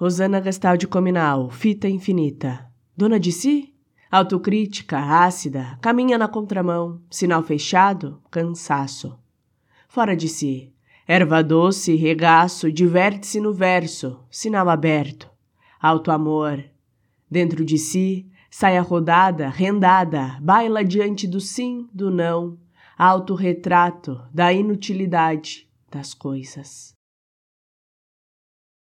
Rosana Gastaldi Cominal, fita infinita. Dona de si? Autocrítica, ácida, caminha na contramão, sinal fechado, cansaço. Fora de si, erva doce, regaço, diverte-se no verso, sinal aberto. Alto amor. Dentro de si, saia rodada, rendada, baila diante do sim, do não, autorretrato da inutilidade das coisas.